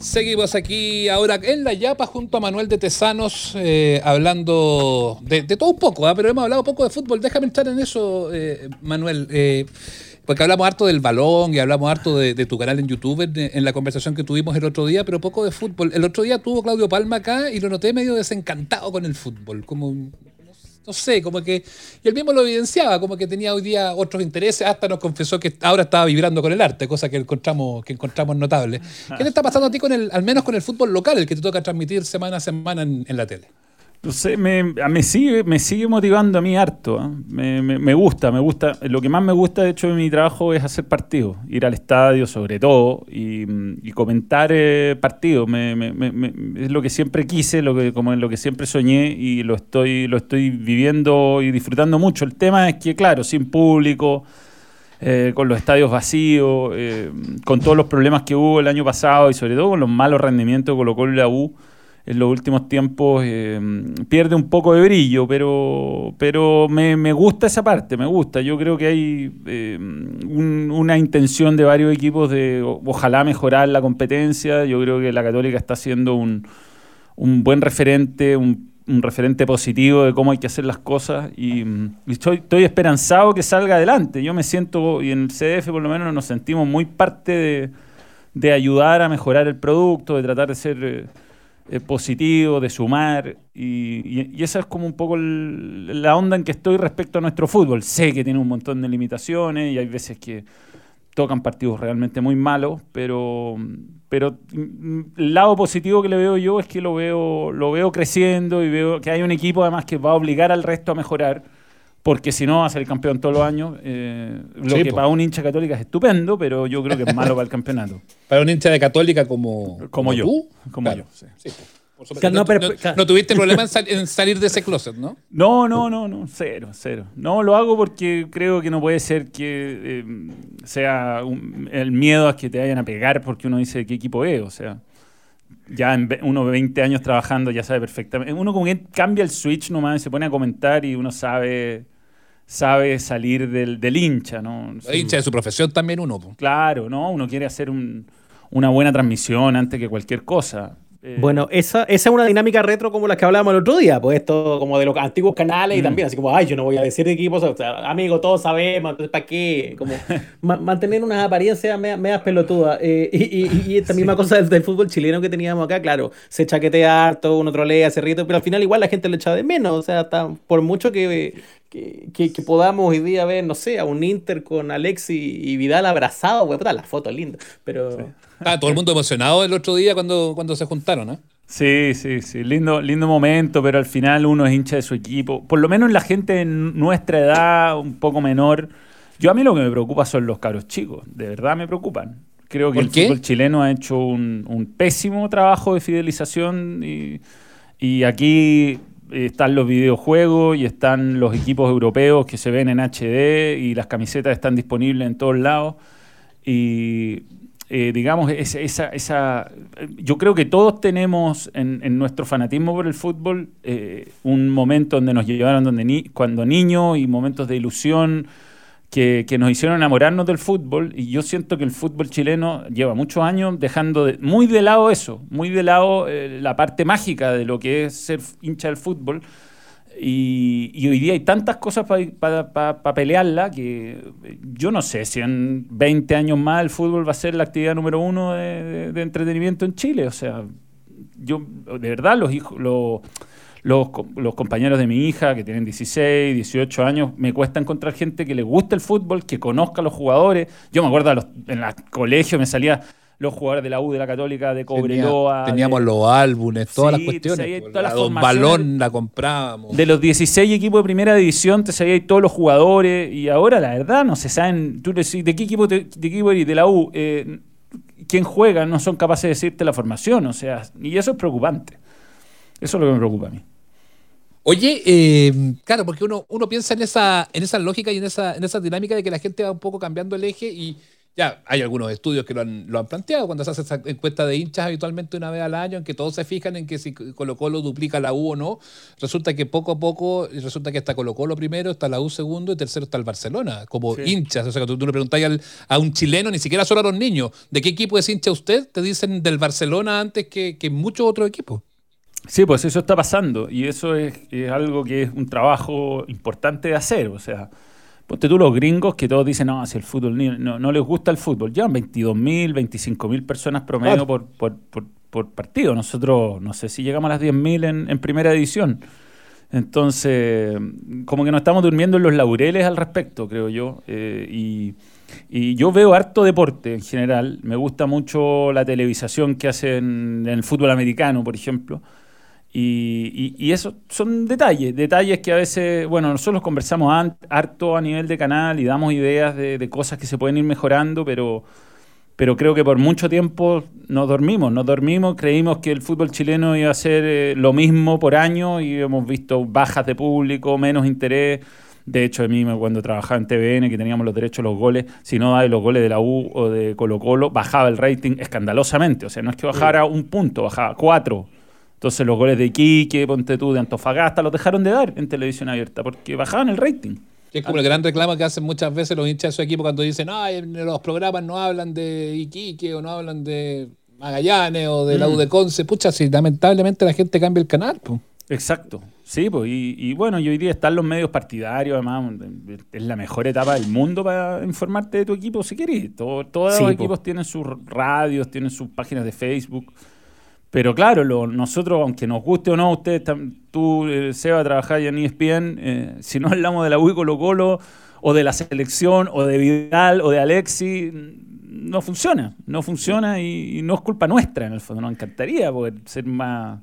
Seguimos aquí ahora en La Yapa junto a Manuel de Tesanos, eh, hablando de, todo un poco, ¿ah? pero hemos hablado poco de fútbol. Déjame entrar en eso, eh, Manuel. Eh, porque hablamos harto del balón y hablamos harto de, tu canal en YouTube en, la conversación que tuvimos el otro día, pero poco de fútbol. El otro día tuvo Claudio Palma acá y lo noté medio desencantado con el fútbol, como no sé, como que. Y él mismo lo evidenciaba, como que tenía hoy día otros intereses, hasta nos confesó que ahora estaba vibrando con el arte, cosa que encontramos, que encontramos notable. ¿Qué le está pasando a ti con el, al menos con el fútbol local, el que te toca transmitir semana a semana en la tele? Sé, me, me, sigue, me sigue motivando a mí harto. ¿eh? Me, me, gusta, me gusta. Lo que más me gusta, de hecho, de mi trabajo es hacer partidos, ir al estadio sobre todo y, comentar eh, partidos. es lo que siempre quise, lo que, como lo que siempre soñé y lo estoy, lo estoy viviendo y disfrutando mucho. El tema es que, claro, sin público, eh, con los estadios vacíos, con todos los problemas que hubo el año pasado y sobre todo con los malos rendimientos que colocó la U en los últimos tiempos eh, pierde un poco de brillo, pero, pero me, gusta esa parte, me gusta. Yo creo que hay eh, una intención de varios equipos de ojalá mejorar la competencia. Yo creo que la Católica está siendo un, buen referente, un, referente positivo de cómo hay que hacer las cosas y, estoy, esperanzado que salga adelante. Yo me siento, y en el CDF por lo menos nos sentimos muy parte de, ayudar a mejorar el producto, de tratar de ser... Eh, eh, positivo, de sumar, y, esa es como un poco la onda en que estoy respecto a nuestro fútbol. Sé que tiene un montón de limitaciones y hay veces que tocan partidos realmente muy malos, pero, pero el lado positivo que le veo yo es que lo veo, lo veo creciendo y veo que hay un equipo además que va a obligar al resto a mejorar porque si no va a ser campeón todos los años. Eh, lo que para un hincha católica es estupendo, pero yo creo que es malo para el campeonato. Para un hincha de católica como, como, yo. Como yo. no, tuviste problema en, salir de ese closet, ¿no? No, no, no, no, cero, cero. No, lo hago porque creo que no puede ser que eh, sea el miedo a que te vayan a pegar porque uno dice qué equipo es, o sea ya en uno 20 años trabajando ya sabe perfectamente. Uno como que cambia el switch nomás y se pone a comentar y uno sabe sabe salir del, del hincha, ¿no? El hincha de su profesión también uno. Claro, ¿no? Uno quiere hacer una buena transmisión antes que cualquier cosa. Eh, bueno, esa, esa es una dinámica retro como la que hablábamos el otro día, pues esto como de los antiguos canales y mm. también, así como, ay, yo no voy a decir de equipos, o sea, amigo, todos sabemos, entonces, ¿para qué? Como mantener unas apariencias medias pelotudas. Eh, y, y, esta misma cosa del, fútbol chileno que teníamos acá, claro, se chaquetea harto, uno trolea, se ríe, pero al final igual la gente le echa de menos, o sea, por mucho que, que, que, podamos hoy día ver, no sé, a un Inter con Alexi y Vidal abrazado, güey, puta, la foto linda, pero... Ah, todo el mundo emocionado el otro día cuando, cuando se juntaron, ¿eh? Sí, sí, sí, lindo, lindo momento, pero al final uno es hincha de su equipo. Por lo menos la gente de nuestra edad, un poco menor. Yo a mí lo que me preocupa son los caros chicos, de verdad me preocupan. Creo que el fútbol chileno ha hecho un, pésimo trabajo de fidelización y, y aquí están los videojuegos y están los equipos europeos que se ven en HD y las camisetas están disponibles en todos lados. Y eh, digamos, esa, esa, yo creo que todos tenemos en, nuestro fanatismo por el fútbol eh, un momento donde nos llevaron donde ni, cuando niños y momentos de ilusión que, nos hicieron enamorarnos del fútbol y yo siento que el fútbol chileno lleva muchos años dejando muy de lado eso, muy de lado eh, la parte mágica de lo que es ser hincha del fútbol y, hoy día hay tantas cosas para pelearla que yo no sé si en 20 años más el fútbol va a ser la actividad número uno de, entretenimiento en Chile. O sea, yo, de verdad, los hijos, los, los, compañeros de mi hija que tienen 16, 18 años, me cuesta encontrar gente que le guste el fútbol, que conozca a los jugadores. Yo me acuerdo en el colegio me salía los jugadores de la U, de la Católica, de Cobreloa. teníamos los álbumes, todas las cuestiones. Pues, la balón la comprábamos. De los 16 equipos de primera división te sabías todos los jugadores y ahora la verdad no se saben, tú decís, ¿de qué equipo, de, de equipo eres? De la U. Eh, ¿Quién juega? No son capaces de decirte la formación, o sea, y eso es preocupante. Eso es lo que me preocupa a mí. Oye, eh, claro, porque uno, uno piensa en esa, en esa lógica y en esa, en esa dinámica de que la gente va un poco cambiando el eje y Ya, hay algunos estudios que lo han, lo han planteado cuando se hace esa encuesta de hinchas habitualmente una vez al año, en que todos se fijan en que si Colo Colo duplica la U o no. Resulta que poco a poco, resulta que está Colo Colo primero, está la U segundo y tercero está el Barcelona, como hinchas. O sea, cuando tú le preguntas a un chileno, ni siquiera solo a los niños, ¿de qué equipo es hincha usted? Te dicen del Barcelona antes que, que muchos otros equipos. Sí, pues eso está pasando y eso es, es algo que es un trabajo importante de hacer. O sea, Ponte tú los gringos que todos dicen, no, si el fútbol no, no les gusta el fútbol. Llevan 22.000, 25.000 personas promedio por, por, por, partido. Nosotros, no sé si llegamos a las 10.000 en, en primera edición. Entonces, como que nos estamos durmiendo en los laureles al respecto, creo yo. Eh, y, y, yo veo harto deporte en general. Me gusta mucho la televisación que hacen en el fútbol americano, por ejemplo. Y, y, eso son detalles, detalles que a veces, bueno, nosotros conversamos harto a nivel de canal y damos ideas de, cosas que se pueden ir mejorando, pero, pero creo que por mucho tiempo nos dormimos, nos dormimos, creímos que el fútbol chileno iba a ser eh, lo mismo por año y hemos visto bajas de público, menos interés. De hecho, a mí cuando trabajaba en TVN, que teníamos los derechos a los goles, si no daba los goles de la U o de Colo Colo, bajaba el rating escandalosamente. O sea, no es que bajara un punto, bajaba cuatro entonces los goles de Iquique, Ponte tú, de Antofagasta, los dejaron de dar en televisión abierta porque bajaban el rating. es como el gran reclamo que hacen muchas veces los hinchas de su equipo cuando dicen, ay, los programas no hablan de Iquique o no hablan de Magallanes o de la mm. U de Conce. Pucha, si lamentablemente la gente cambia el canal. Pues. Exacto, sí, pues, y, bueno, yo hoy día están los medios partidarios, además, es la mejor etapa del mundo para informarte de tu equipo si querés. todos los equipos tienen sus radios, tienen sus páginas de Facebook. Pero claro, nosotros, aunque nos guste o no, ustedes, tú, eh, Seba, trabajás en ESPN, eh, si no hablamos de la UI Colo Colo, o de la selección, o de Vidal, o de Alexi, no funciona. No funciona y, no es culpa nuestra, en el fondo. Nos encantaría poder ser más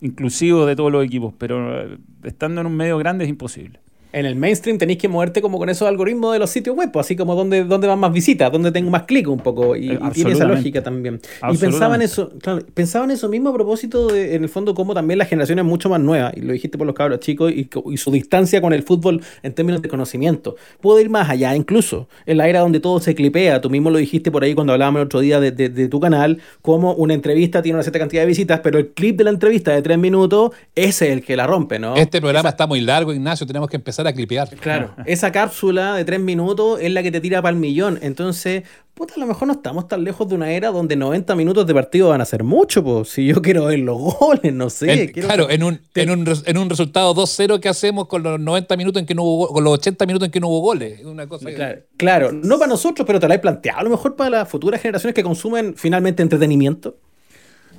inclusivo de todos los equipos, pero eh, estando en un medio grande es imposible en el mainstream tenéis que moverte como con esos algoritmos de los sitios web, pues, así como donde, donde van más visitas, donde tengo más clic un poco, y, tiene esa lógica también. Y pensaba en eso, claro, pensaba en eso mismo a propósito de, en el fondo, como también la generación es mucho más nueva, y lo dijiste por los cabros chicos, y, su distancia con el fútbol en términos de conocimiento. Puedo ir más allá, incluso, en la era donde todo se clipea, tú mismo lo dijiste por ahí cuando hablábamos el otro día de, tu canal, como una entrevista tiene una cierta cantidad de visitas, pero el clip de la entrevista de tres minutos, ese es el que la rompe, ¿no? Este programa está muy largo, Ignacio, tenemos que empezar a clipear. Claro, esa cápsula de tres minutos es la que te tira para el millón. Entonces, puta, a lo mejor no estamos tan lejos de una era donde 90 minutos de partido van a ser mucho, pues. Si yo quiero ver los goles, no sé. claro, en un, en, un, en un resultado 2-0 que hacemos con los 90 minutos en que no hubo, con los 80 minutos en que no hubo goles. Una cosa claro, claro, no para nosotros, pero te la he planteado a lo mejor para las futuras generaciones que consumen finalmente entretenimiento.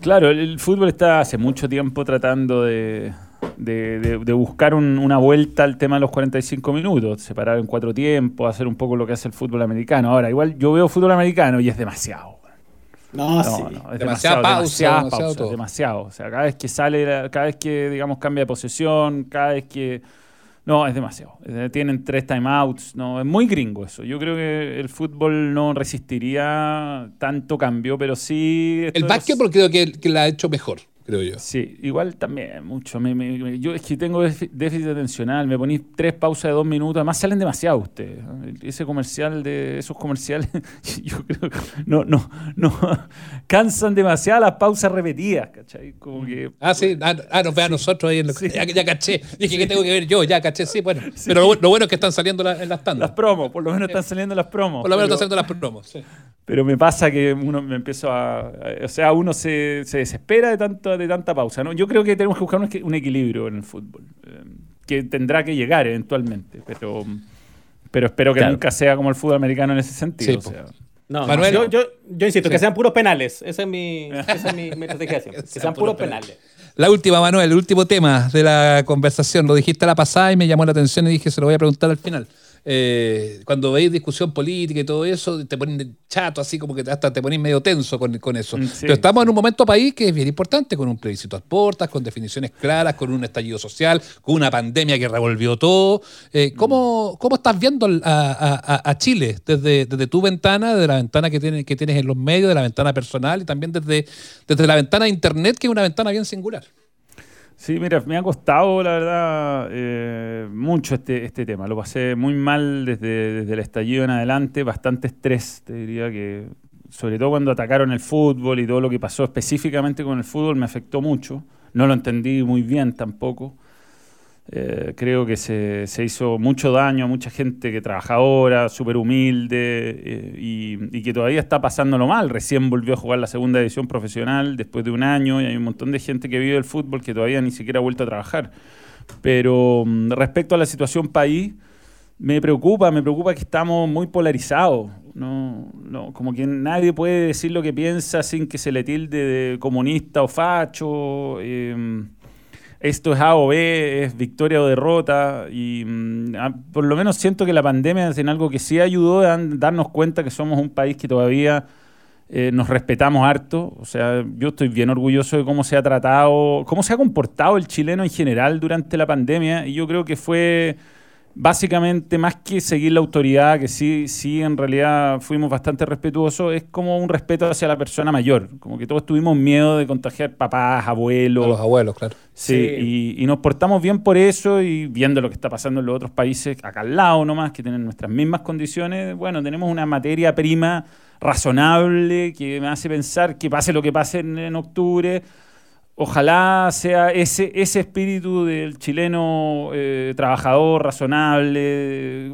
Claro, el fútbol está hace mucho tiempo tratando de de, buscar una vuelta al tema de los 45 minutos, separar en cuatro tiempos, hacer un poco lo que hace el fútbol americano. Ahora, igual yo veo fútbol americano y es demasiado. No, sí. es demasiado, pausa, demasiado, demasiado, O sea, cada vez que sale, cada vez que, digamos, cambia de posesión, cada vez que... No, es demasiado. Tienen tres timeouts. No, es muy gringo eso. Yo creo que el fútbol no resistiría tanto cambio, pero sí... El básquetbol creo que, que la ha hecho mejor creo yo. Sí, igual también, mucho. yo es que tengo déficit atencional, me ponéis tres pausas de dos minutos, además salen demasiado ustedes. Ese comercial de esos comerciales, yo creo que no, no, no, cansan demasiado las pausas repetidas, ¿cachai? Como que, ah, sí, ah, ah nos ve a nosotros ahí en lo ya, ya, caché. Dije que tengo que ver yo, ya caché, sí, bueno. Pero lo, bueno es que están saliendo en las tandas. Las promos, por lo menos están saliendo las promos. Por lo menos están saliendo las promos, sí. Pero me pasa que uno me empiezo a. O sea, uno se, se desespera de, tanto, de tanta pausa. ¿no? Yo creo que tenemos que buscar un, equilibrio en el fútbol, eh, que tendrá que llegar eventualmente, pero, pero espero que nunca sea como el fútbol americano en ese sentido. no, Manuel, yo, yo, yo, insisto, que sean puros penales. Esa es mi, esa es mi, estrategia. que sean puros penales. La última, Manuel, el último tema de la conversación. Lo dijiste a la pasada y me llamó la atención y dije, se lo voy a preguntar al final. Eh, cuando veis discusión política y todo eso, te ponen chato, así como que hasta te pones medio tenso con, eso. Mm, Pero estamos en un momento país que es bien importante, con un plebiscito a puertas, con definiciones claras, con un estallido social, con una pandemia que revolvió todo. Eh, ¿cómo, ¿cómo, estás viendo a, Chile desde, desde, tu ventana, desde la ventana que tienes, que tienes en los medios, de la ventana personal y también desde, desde la ventana de Internet, que es una ventana bien singular? Sí, mira, me ha costado, la verdad, eh, mucho este, este tema. Lo pasé muy mal desde, desde el estallido en adelante, bastante estrés, te diría que, sobre todo cuando atacaron el fútbol y todo lo que pasó específicamente con el fútbol, me afectó mucho. No lo entendí muy bien tampoco. Eh, creo que se, se, hizo mucho daño a mucha gente que trabaja ahora, súper humilde eh, y, que todavía está pasándolo mal. Recién volvió a jugar la segunda división profesional después de un año y hay un montón de gente que vive el fútbol que todavía ni siquiera ha vuelto a trabajar. Pero mm, respecto a la situación país, me preocupa, me preocupa que estamos muy polarizados. No, no, como que nadie puede decir lo que piensa sin que se le tilde de comunista o facho. Eh, esto es A o B, es victoria o derrota. Y mm, por lo menos siento que la pandemia es en algo que sí ayudó a darnos cuenta que somos un país que todavía eh, nos respetamos harto. O sea, yo estoy bien orgulloso de cómo se ha tratado, cómo se ha comportado el chileno en general durante la pandemia. Y yo creo que fue básicamente, más que seguir la autoridad, que sí, sí, en realidad fuimos bastante respetuosos, es como un respeto hacia la persona mayor. Como que todos tuvimos miedo de contagiar papás, abuelos. A los abuelos, claro. Sí, sí. Y, y, nos portamos bien por eso y viendo lo que está pasando en los otros países, acá al lado nomás, que tienen nuestras mismas condiciones, bueno, tenemos una materia prima razonable que me hace pensar que pase lo que pase en, en octubre ojalá sea ese, ese espíritu del chileno eh, trabajador, razonable,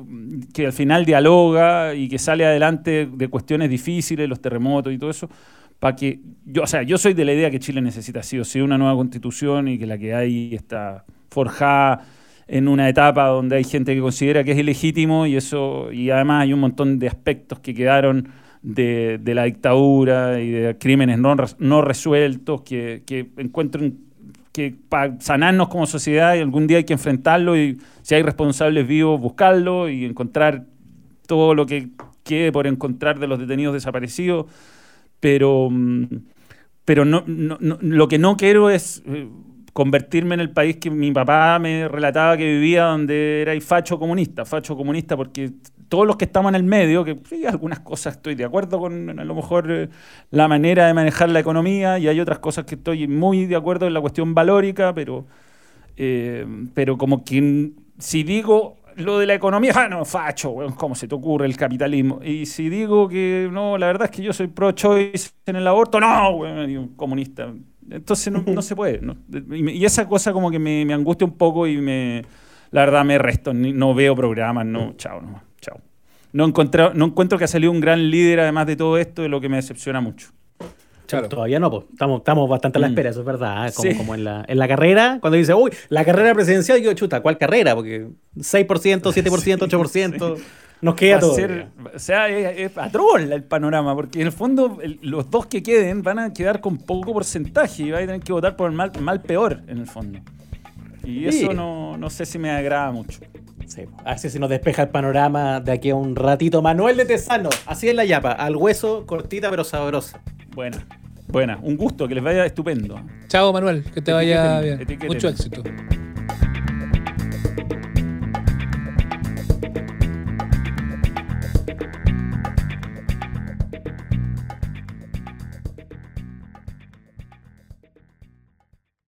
que al final dialoga y que sale adelante de cuestiones difíciles, los terremotos y todo eso, para que yo, o sea, yo soy de la idea que Chile necesita sí o sí una nueva constitución y que la que hay está forjada en una etapa donde hay gente que considera que es ilegítimo y eso y además hay un montón de aspectos que quedaron de, la dictadura y de crímenes no, no resueltos que, que encuentren que para sanarnos como sociedad y algún día hay que enfrentarlo y si hay responsables vivos buscarlo y encontrar todo lo que quede por encontrar de los detenidos desaparecidos. Pero pero no, no, no lo que no quiero es eh, convertirme en el país que mi papá me relataba que vivía donde era facho comunista facho comunista porque todos los que estamos en el medio, que sí, algunas cosas estoy de acuerdo con a lo mejor eh, la manera de manejar la economía y hay otras cosas que estoy muy de acuerdo en la cuestión valórica, pero, eh, pero como que si digo lo de la economía, ah, no, facho, ¿cómo se te ocurre el capitalismo? Y si digo que no, la verdad es que yo soy pro-choice en el aborto, no, comunista. Entonces no, no se puede. ¿no? Y, esa cosa como que me, me, angustia un poco y me, la verdad me resto, no veo programas, no, chao, no. Chao. No, encontré, no encuentro que ha salido un gran líder además de todo esto, de lo que me decepciona mucho. Claro. Todavía no, pues. estamos, estamos bastante a la espera, eso es verdad. ¿eh? Como, sí. como en, la, en, la, carrera, cuando dice, uy, la carrera presidencial, yo, chuta, ¿cuál carrera? Porque 6%, 7%, 8%, sí. Nos queda todo. Ser, o sea, es, es atroz el panorama, porque en el fondo el, los dos que queden van a quedar con poco porcentaje y van a tener que votar por el mal, mal peor, en el fondo. Y eso no, no sé si me agrada mucho. Sí, así se nos despeja el panorama de aquí a un ratito. Manuel de Tesano, así es la yapa, al hueso, cortita pero sabrosa. Buena, buena. Un gusto, que les vaya estupendo. Chao, Manuel, que te vaya bien. Etiqueten. Mucho éxito.